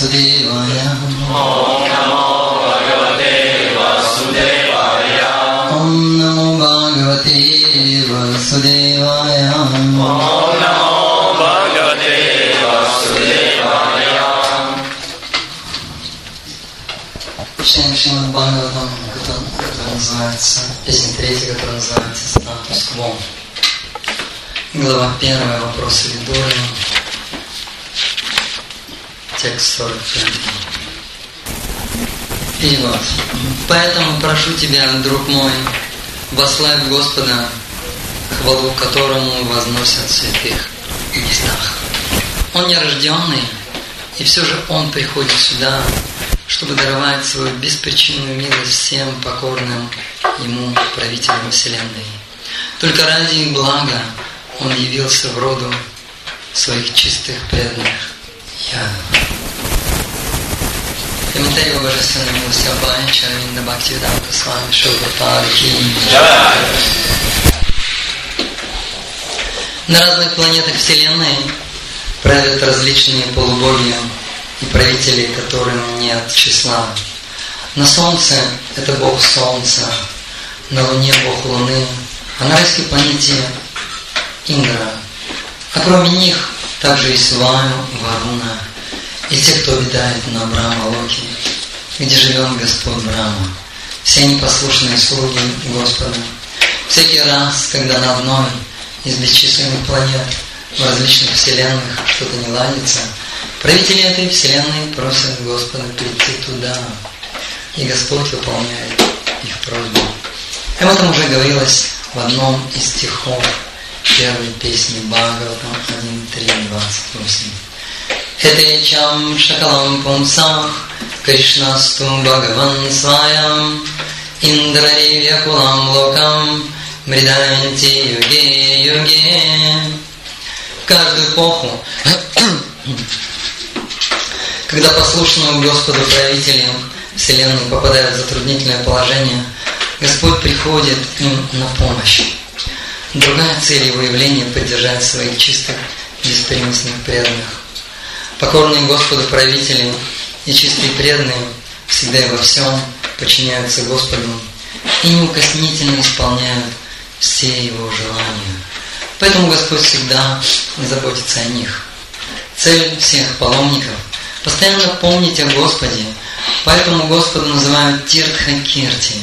वासुदेवाय ॐ नमो भगवते वासुदेवाय ॐ नमो भगवते वासुदेवाय ॐ नमो भगवते वासुदेवाय Читаем Шимад Бхагаватам, который называется, песня третья, которая называется «Статус Кво». Глава первая, вопрос Лидоры. 47. И вот. Поэтому прошу тебя, друг мой, вославь Господа, хвалу которому возносят в святых местах. Он нерожденный, и все же Он приходит сюда, чтобы даровать свою беспричинную милость всем покорным Ему правителям Вселенной. Только ради их блага Он явился в роду своих чистых преданных. Я Комментарий о божественной милости Абхая Чарвинда Бхактивиданта с вами Шилпрапада На разных планетах Вселенной правят различные полубоги и правители, которым нет числа. На Солнце – это Бог Солнца, на Луне – Бог Луны, а на райской планете – Индра. А кроме них также есть Ваю, Варуна и те, кто обитает на Брама Локи, где живет Господь Брама. Все они послушные слуги Господа. Всякий раз, когда на одной из бесчисленных планет в различных вселенных что-то не ладится, правители этой вселенной просят Господа прийти туда, и Господь выполняет их просьбу. Об этом уже говорилось в одном из стихов первой песни Бхагаватам 1.3.28. Этечам шакалам пумсах Кришнасту Бхагаван сваям Индрари вякулам локам Мриданти юге юге каждую эпоху когда послушные Господу правители Вселенной попадают в затруднительное положение, Господь приходит им на помощь. Другая цель его явления – поддержать своих чистых, беспримесных преданных. Покорные Господу правители и чистые преданные всегда и во всем подчиняются Господу и неукоснительно исполняют все Его желания. Поэтому Господь всегда заботится о них. Цель всех паломников – постоянно помнить о Господе, поэтому Господа называют Тиртха Кирти.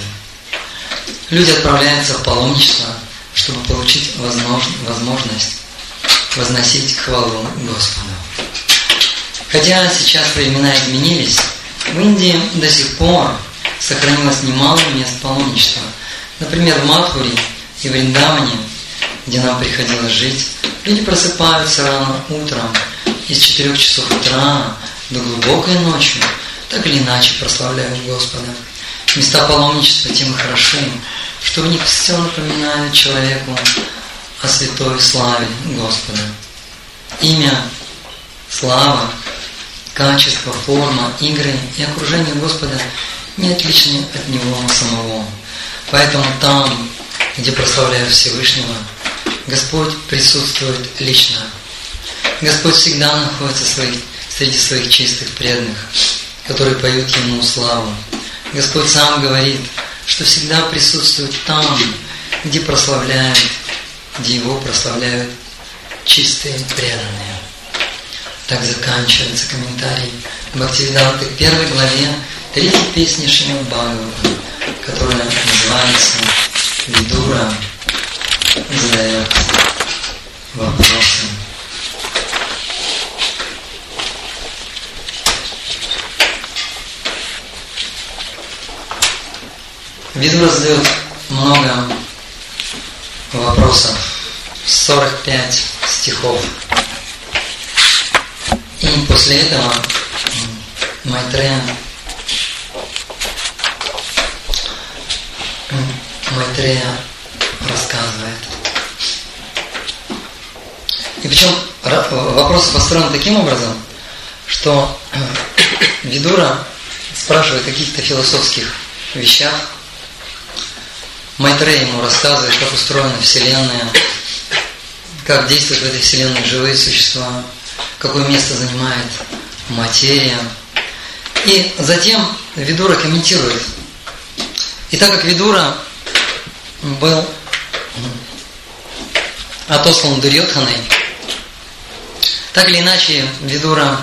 Люди отправляются в паломничество, чтобы получить возможность возносить хвалу Господу. Хотя сейчас времена изменились, в Индии до сих пор сохранилось немало мест паломничества. Например, в Мадхуре и в Риндаване, где нам приходилось жить, люди просыпаются рано утром и с 4 часов утра до глубокой ночи, так или иначе прославляют Господа. Места паломничества тем и хороши, что в них все напоминает человеку о святой славе Господа. Имя, слава, качество, форма, игры и окружение Господа не отличны от Него самого. Поэтому там, где прославляют Всевышнего, Господь присутствует лично. Господь всегда находится среди своих чистых преданных, которые поют Ему славу. Господь сам говорит, что всегда присутствует там, где прославляют, где Его прославляют чистые преданные. Так заканчивается комментарий Бхактивиданты к первой главе третьей песни Шримад Бхагавата, которая называется Видура задает вопросы. Видура задает много вопросов, 45 стихов. После этого Майтрея Майтрея рассказывает. И причем вопрос построен таким образом, что Видура спрашивает о каких-то философских вещах, Майтрея ему рассказывает, как устроена Вселенная, как действуют в этой Вселенной живые существа, какое место занимает материя, И затем Видура комментирует. И так как Видура был отослан Дурьотханой, так или иначе Видура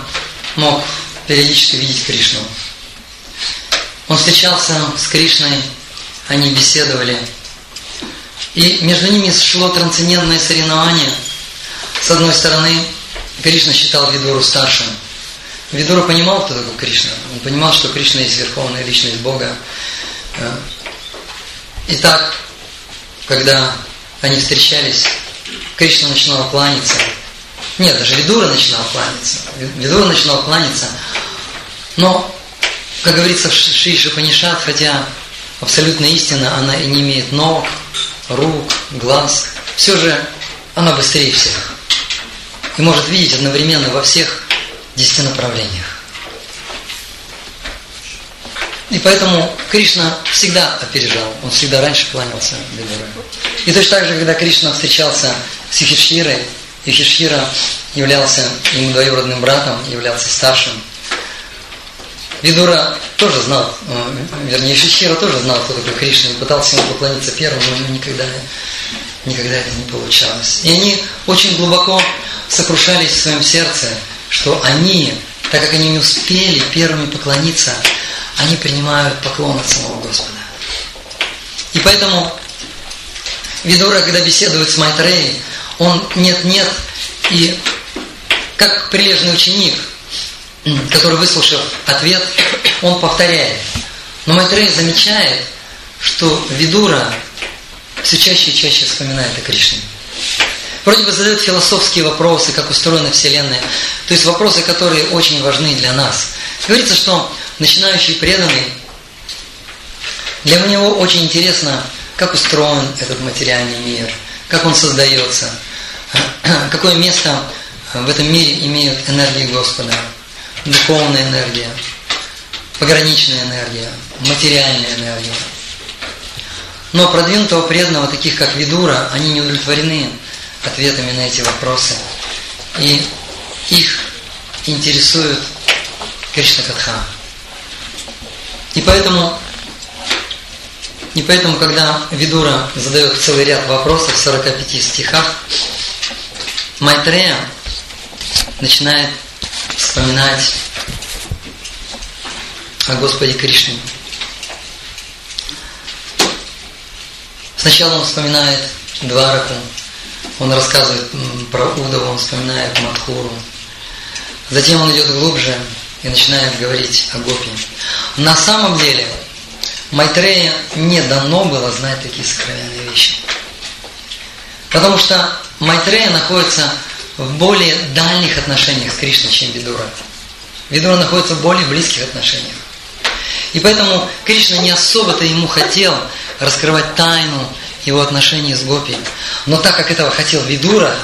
мог периодически видеть Кришну. Он встречался с Кришной, они беседовали. И между ними шло трансцендентное соревнование. С одной стороны, Кришна считал Видуру старшим. Видура понимал, кто такой Кришна. Он понимал, что Кришна есть верховная личность Бога. Э, Итак, когда они встречались, Кришна начинал кланяться. Нет, даже Видура начинал кланяться. Видура начинал кланяться. Но как говорится в Шри Шапанишат, хотя абсолютная истина, она и не имеет ног, рук, глаз, все же она быстрее всех. И может видеть одновременно во всех десяти направлениях. И поэтому Кришна всегда опережал, он всегда раньше кланялся Видуре. И точно так же, когда Кришна встречался с Юхишхирой, Юхишхира являлся ему двоюродным братом, являлся старшим – Видура тоже знал, э, вернее, Шичхира тоже знал, кто такой Кришна, и пытался ему поклониться первым, но никогда, никогда это не получалось. И они очень глубоко сокрушались в своем сердце, что они, так как они не успели первыми поклониться, они принимают поклон от самого Господа. И поэтому Видура, когда беседует с Майтреей, он нет-нет, и как прилежный ученик – который, выслушав ответ, он повторяет. Но Майтрей замечает, что Видура все чаще и чаще вспоминает о Кришне. Вроде бы задает философские вопросы, как устроена Вселенная. То есть вопросы, которые очень важны для нас. Говорится, что начинающий преданный, для него очень интересно, как устроен этот материальный мир, как он создается, какое место в этом мире имеют энергии Господа духовная энергия, пограничная энергия, материальная энергия. Но продвинутого преданного, таких как Видура, они не удовлетворены ответами на эти вопросы. И их интересует Кришна Катха. И поэтому, и поэтому, когда Видура задает целый ряд вопросов в 45 стихах, Майтрея начинает вспоминать о Господе Кришне. Сначала он вспоминает Двараку, он рассказывает про Удову, он вспоминает Мадхуру. Затем он идет глубже и начинает говорить о Гопи. На самом деле Майтрея не дано было знать такие сокровенные вещи. Потому что Майтрея находится в более дальних отношениях с Кришной, чем Видура. Видура находится в более близких отношениях. И поэтому Кришна не особо-то ему хотел раскрывать тайну его отношений с Гопи. Но так как этого хотел Видура,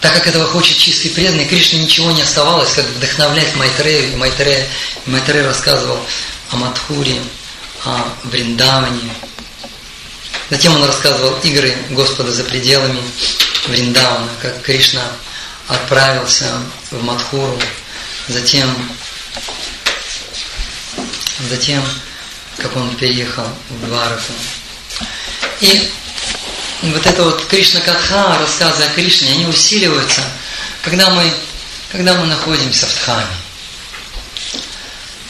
так как этого хочет чистый преданный, Кришне ничего не оставалось, как вдохновлять Майтрею. Майтрея, Майтрея рассказывал о Мадхуре, о Вриндаване. Затем он рассказывал игры Господа за пределами Вриндавана, как Кришна отправился в Мадхуру, затем, затем как он переехал в Двараку. И вот это вот Кришна Катха, рассказы о Кришне, они усиливаются, когда мы, когда мы находимся в Дхаме.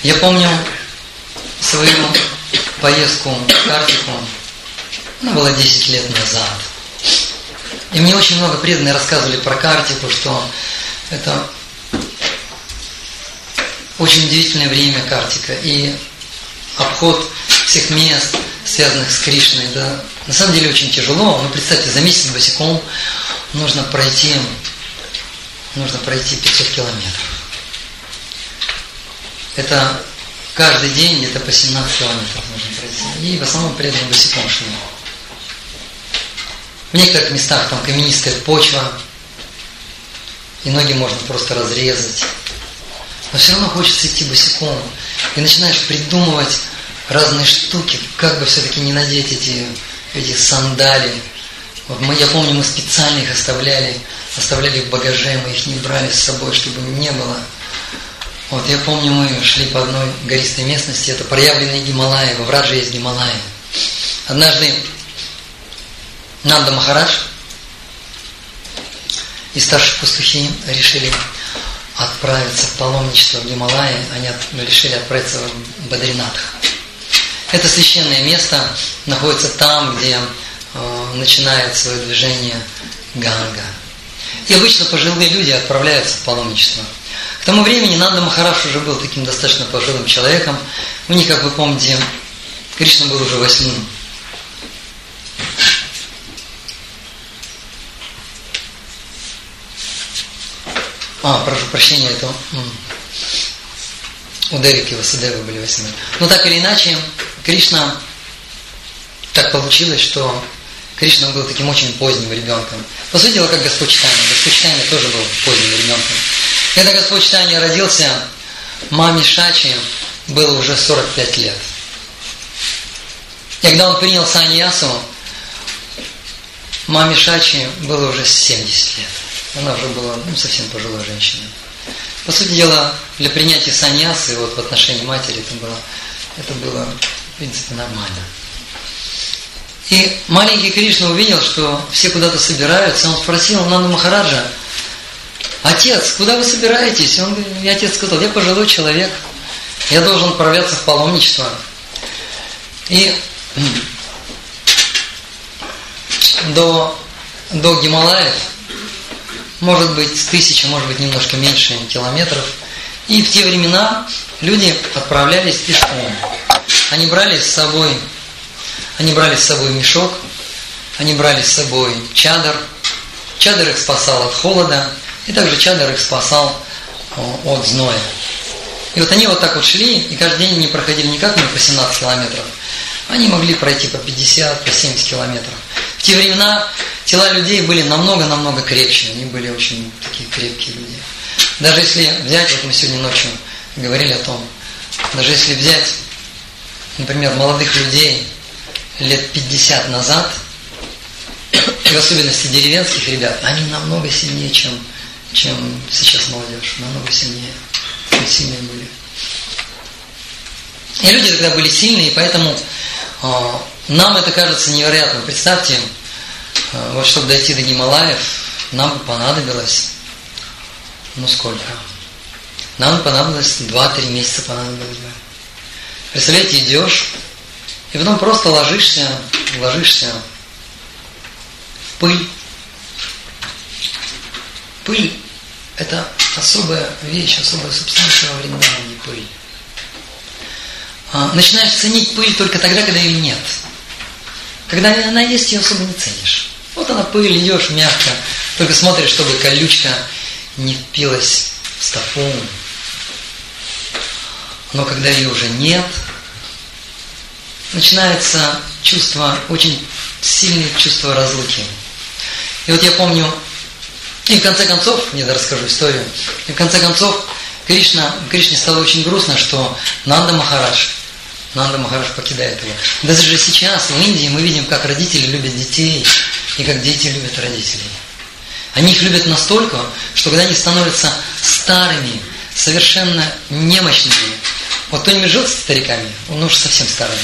Я помню свою поездку в Картику, ну, было 10 лет назад. И мне очень много преданные рассказывали про Картику, что это очень удивительное время Картика. И обход всех мест, связанных с Кришной, да, на самом деле очень тяжело. Ну, представьте, за месяц босиком нужно пройти, нужно пройти 500 километров. Это каждый день где-то по 17 километров нужно пройти. И в основном преданные босиком шли. В некоторых местах там каменистая почва, и ноги можно просто разрезать. Но все равно хочется идти босиком. И начинаешь придумывать разные штуки, как бы все-таки не надеть эти, эти сандали. Вот мы, я помню, мы специально их оставляли, оставляли в багаже, мы их не брали с собой, чтобы не было. Вот я помню, мы шли по одной гористой местности, это проявленные Гималаи, во Врадже есть Гималаи. Однажды Нанда Махарадж и старшие пастухи решили отправиться в паломничество в Гималайи, они решили отправиться в Бадринатх. Это священное место находится там, где э, начинает свое движение Ганга. И обычно пожилые люди отправляются в паломничество. К тому времени Нанда Махараш уже был таким достаточно пожилым человеком. У них, как вы помните, Кришна был уже восьмым. А, прошу прощения, это у Девики Васудевы были восьмые. Но так или иначе, Кришна, так получилось, что Кришна был таким очень поздним ребенком. По сути дела, как Господь Читания. Господь Читания тоже был поздним ребенком. Когда Господь Читания родился, маме Шачи было уже 45 лет. И когда он принял саньясу, маме Шачи было уже 70 лет. Она уже была ну, совсем пожилой женщиной. По сути дела, для принятия саньясы вот в отношении матери это было, это было в принципе нормально. И маленький Кришна увидел, что все куда-то собираются, он спросил Нанду Махараджа, отец, куда вы собираетесь? Он, и отец сказал, я пожилой человек, я должен отправляться в паломничество. И до, до Гималаев, может быть, тысяча, может быть, немножко меньше километров. И в те времена люди отправлялись пешком. Они брали с собой они брали с собой мешок, они брали с собой чадр. Чадр их спасал от холода, и также чадр их спасал от зноя. И вот они вот так вот шли, и каждый день они проходили не как мы по 17 километров, они могли пройти по 50, по 70 километров. В те времена тела людей были намного-намного крепче, они были очень такие крепкие люди. Даже если взять, вот мы сегодня ночью говорили о том, даже если взять, например, молодых людей, лет 50 назад, и в особенности деревенских ребят, они намного сильнее, чем, чем сейчас молодежь. Намного сильнее. Очень сильные были. И люди тогда были сильные, и поэтому э, нам это кажется невероятным. Представьте, вот чтобы дойти до Гималаев, нам бы понадобилось, ну сколько? Нам понадобилось 2-3 месяца понадобилось бы. Представляете, идешь, и потом просто ложишься, ложишься в пыль. Пыль – это особая вещь, особая субстанция во время не пыль. А, начинаешь ценить пыль только тогда, когда ее нет. Когда она есть, ее особо не ценишь. Вот она пыль, идешь мягко, только смотришь, чтобы колючка не впилась в стопу. Но когда ее уже нет – начинается чувство, очень сильное чувство разлуки. И вот я помню, и в конце концов, я расскажу историю, и в конце концов Кришна, Кришне стало очень грустно, что Нанда Махарадж, Нанда Махарадж покидает его. Даже сейчас в Индии мы видим, как родители любят детей, и как дети любят родителей. Они их любят настолько, что когда они становятся старыми, совершенно немощными, вот кто-нибудь жил с стариками, он уже совсем старый.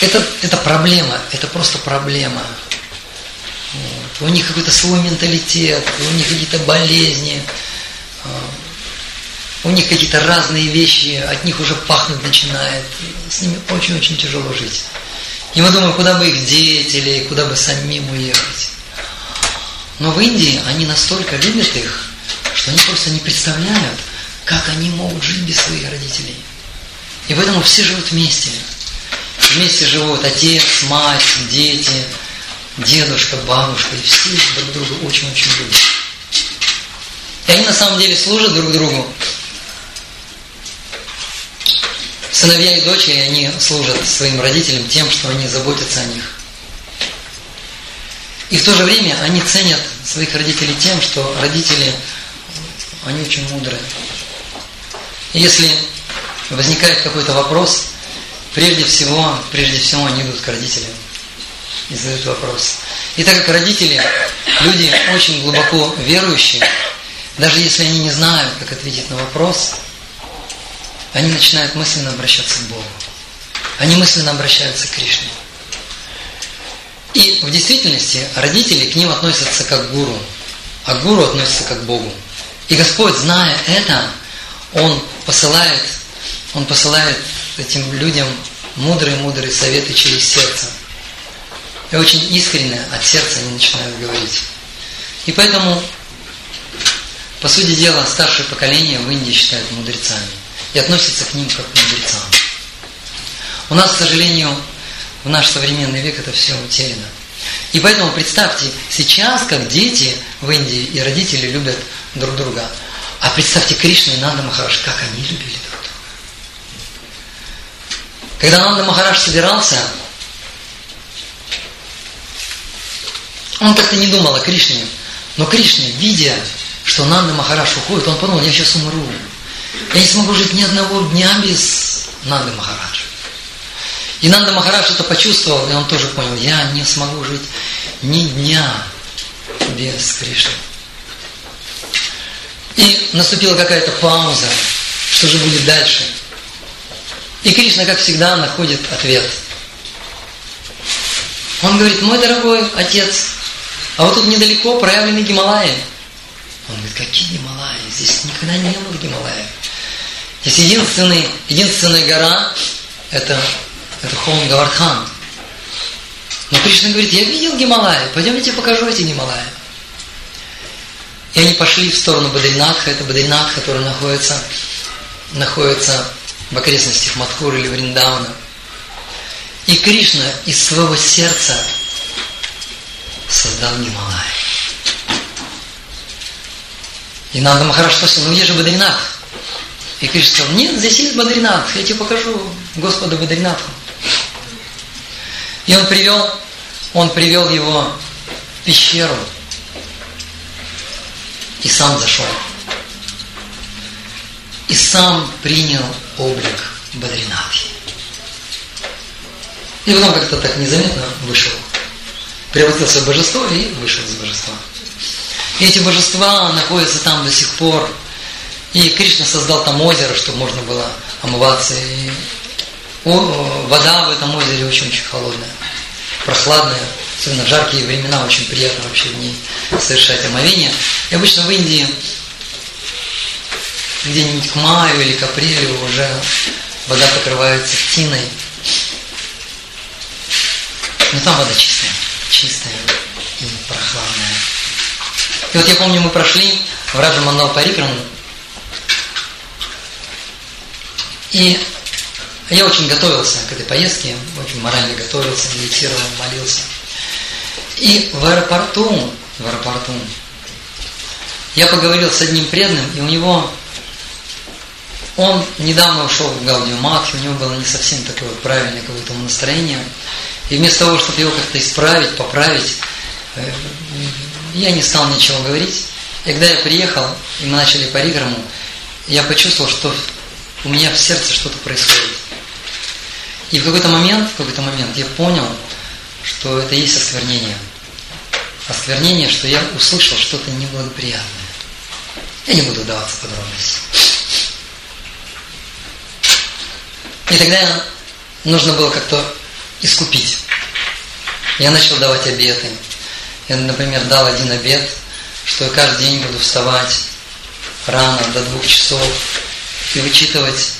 Это, это проблема, это просто проблема. Вот. У них какой-то свой менталитет, у них какие-то болезни, а, у них какие-то разные вещи, от них уже пахнуть начинает. С ними очень-очень тяжело жить. И мы думаем, куда бы их деть или куда бы самим уехать. Но в Индии они настолько любят их, что они просто не представляют, как они могут жить без своих родителей. И поэтому все живут вместе. Вместе живут отец, мать, дети, дедушка, бабушка, и все друг друга очень-очень любят. И они на самом деле служат друг другу. Сыновья и дочери, они служат своим родителям тем, что они заботятся о них. И в то же время они ценят своих родителей тем, что родители, они очень мудрые. И если возникает какой-то вопрос, прежде всего, прежде всего они идут к родителям и задают вопрос. И так как родители, люди очень глубоко верующие, даже если они не знают, как ответить на вопрос, они начинают мысленно обращаться к Богу. Они мысленно обращаются к Кришне. И в действительности родители к ним относятся как к гуру, а гуру относятся как к Богу. И Господь, зная это, Он посылает, Он посылает этим людям мудрые-мудрые советы через сердце. И очень искренне от сердца они начинают говорить. И поэтому, по сути дела, старшее поколение в Индии считают мудрецами и относятся к ним как к мудрецам. У нас, к сожалению, в наш современный век это все утеряно. И поэтому представьте, сейчас, как дети в Индии и родители любят друг друга. А представьте Кришна и Нанда Махараш, как они любили друг друга. Когда Нанда Махараш собирался, он как-то не думал о Кришне. Но Кришне, видя, что Нанда Махараш уходит, он подумал, я сейчас умру. Я не смогу жить ни одного дня без Нанды Махараджа. И Нанда Махарадж это почувствовал, и он тоже понял, я не смогу жить ни дня без Кришны. И наступила какая-то пауза, что же будет дальше. И Кришна, как всегда, находит ответ. Он говорит, мой дорогой отец, а вот тут недалеко проявлены Гималаи. Он говорит, какие Гималаи? Здесь никогда не было Гималаев. Здесь единственный, единственная гора, это это Хон Гавардхан. Но Кришна говорит, я видел Гималаи, пойдем я тебе покажу эти Гималаи. И они пошли в сторону Бадринатха, это Бадринатх, который находится, находится в окрестностях Мадхуры или Вриндауна. И Кришна из своего сердца создал Гималай. И Нанда Махараш спросил, ну где же Бадринатх? И Кришна сказал, нет, здесь есть Бадринатх, я тебе покажу Господа Бадринатха. И он привел, он привел его в пещеру и сам зашел. И сам принял облик Бадринатхи. И потом как-то так незаметно вышел. Превратился в божество и вышел из божества. Эти божества находятся там до сих пор. И Кришна создал там озеро, чтобы можно было омываться. И вода в этом озере очень-очень холодная, прохладная. Особенно в жаркие времена очень приятно вообще в ней совершать омовение. И обычно в Индии где-нибудь к маю или к апрелю уже вода покрывается тиной. Но там вода чистая, чистая и прохладная. И вот я помню, мы прошли в Раджа Мандал Парикраму, и я очень готовился к этой поездке, очень морально готовился, медитировал, молился. И в аэропорту, в аэропорту, я поговорил с одним преданным, и у него, он недавно ушел в Гаудио Матхи, у него было не совсем такое правильное какое-то настроение. И вместо того, чтобы его как-то исправить, поправить, э, я не стал ничего говорить. И когда я приехал, и мы начали париграмму, я почувствовал, что у меня в сердце что-то происходит. И в какой-то момент, в какой-то момент я понял, что это есть осквернение. Осквернение, что я услышал что-то неблагоприятное. Я не буду вдаваться в подробности. И тогда нужно было как-то искупить. Я начал давать обеты. Я, например, дал один обет, что я каждый день буду вставать рано, до двух часов, и вычитывать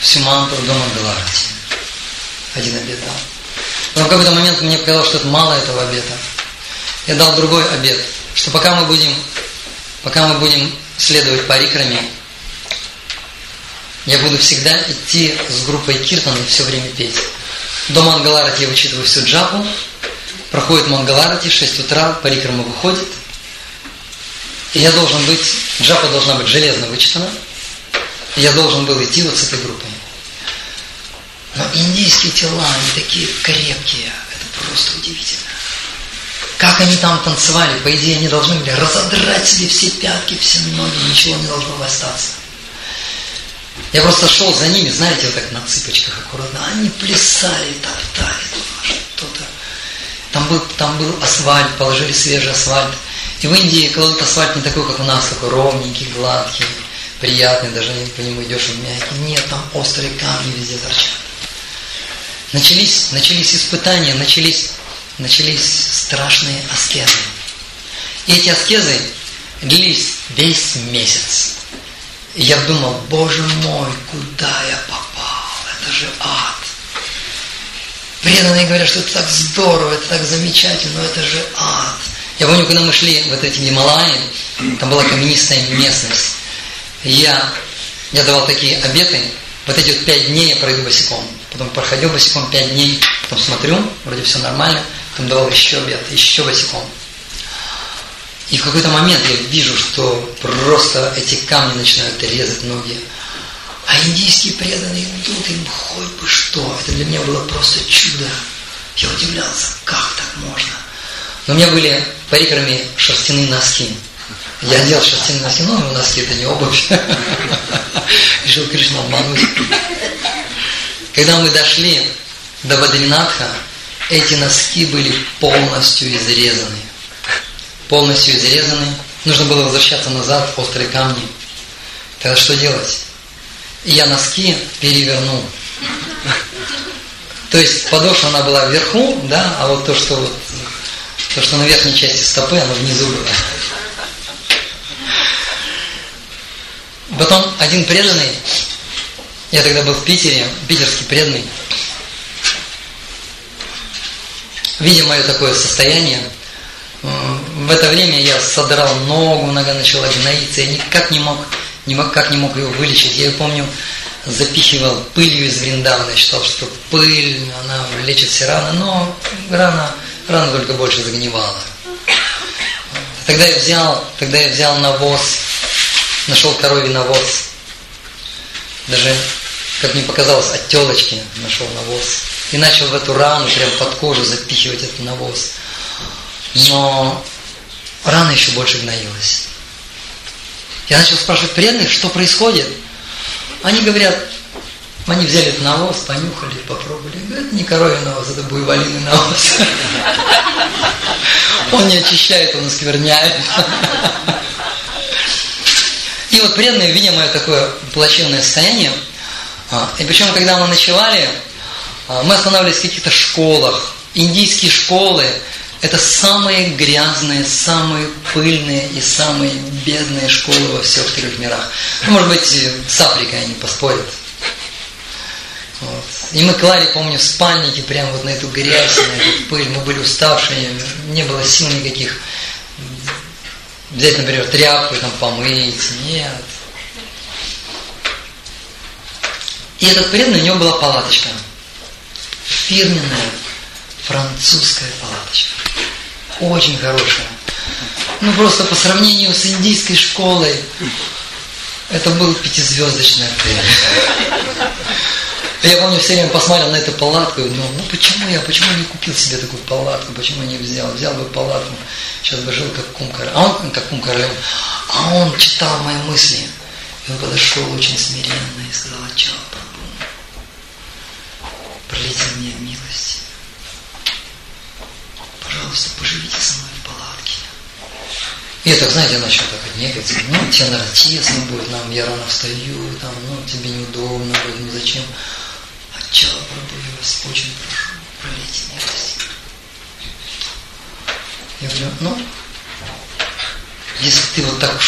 всю мантру до Мангаларати один обед дал. Но в какой-то момент мне показалось, что это мало этого обета. Я дал другой обед, что пока мы будем, пока мы будем следовать парикраме, я буду всегда идти с группой Киртан и все время петь. До Мангаларати я вычитываю всю джапу, проходит Мангаларати, 6 утра, парикрама выходит, и я должен быть, джапа должна быть железно вычитана, я должен был идти вот с этой группой. Но индийские тела, они такие крепкие. Это просто удивительно. Как они там танцевали, по идее, они должны были разодрать себе все пятки, все ноги, ничего не должно было остаться. Я просто шел за ними, знаете, вот так на цыпочках аккуратно. Они плясали, топтали. Там был, там был асфальт, положили свежий асфальт. И в Индии кладут асфальт не такой, как у нас, такой ровненький, гладкий, приятный, даже по нему идешь он мягкий. Нет, там острые камни везде торчат. Начались, начались испытания, начались, начались страшные аскезы. И эти аскезы длились весь месяц. И я думал, боже мой, куда я попал? Это же ад. Преданные говорят, что это так здорово, это так замечательно, но это же ад. Я помню, когда мы шли вот эти Гималаи, там была каменистая местность. Я, я давал такие обеты, вот эти вот пять дней я пройду босиком. Потом проходил босиком пять дней, потом смотрю, вроде все нормально, потом давал еще обед, еще босиком. И в какой-то момент я вижу, что просто эти камни начинают резать ноги. А индийские преданные идут, им хоть бы что. Это для меня было просто чудо. Я удивлялся, как так можно. Но у меня были парикрами шерстяные носки. Я одел шерстяные носки, но носки это не обувь. Решил Кришну обмануть. Когда мы дошли до Бадринатха, эти носки были полностью изрезаны. Полностью изрезаны. Нужно было возвращаться назад острые камни. Тогда что делать? Я носки перевернул. То есть подошва она была вверху, да, а вот то, что вот, то, что на верхней части стопы, оно внизу было. Потом один преданный, я тогда был в Питере, питерский преданный, видя мое такое состояние, в это время я содрал ногу, нога начала гноиться, я никак не мог, не мог, как не мог ее вылечить. Я помню, запихивал пылью из Вриндавна, я считал, что пыль, она лечит все раны, но рана, рана только больше загнивала. Тогда я взял, тогда я взял навоз, нашел коровий навоз. Даже, как мне показалось, от телочки нашел навоз. И начал в эту рану, прям под кожу запихивать этот навоз. Но рана еще больше гноилась. Я начал спрашивать преданных, что происходит. Они говорят, они взяли этот навоз, понюхали, попробовали. Говорят, не коровий навоз, это буйволиный навоз. Он не очищает, он оскверняет. И вот преданные, видя мое такое плачевное состояние, а, и причем, когда мы ночевали, а, мы останавливались в каких-то школах. Индийские школы – это самые грязные, самые пыльные и самые бедные школы во всех трех мирах. Ну, может быть, с Африкой они поспорят. Вот. И мы клали, помню, в спальнике прямо вот на эту грязь, на эту пыль. Мы были уставшие, не было сил никаких взять, например, тряпку там помыть. Нет. И этот преданный, у него была палаточка. Фирменная французская палаточка. Очень хорошая. Ну просто по сравнению с индийской школой, это был пятизвездочный отель. Я помню, все время посмотрел на эту палатку и думал, ну почему я, почему не купил себе такую палатку, почему не взял, взял бы палатку, сейчас бы жил как кум королем, а он как кум королем, а он читал мои мысли, и он подошел очень смиренно и сказал, Ачал Прабу, пролейте мне милость, пожалуйста, поживите со мной в палатке. И это, знаете, начал так отнекаться, ну, тебе, наверное, тесно будет, нам, я рано встаю, там, ну, тебе неудобно будет, ну, зачем? Чала Прабhu, я вас очень прошу, пролейте милость. Я говорю, ну, если ты вот так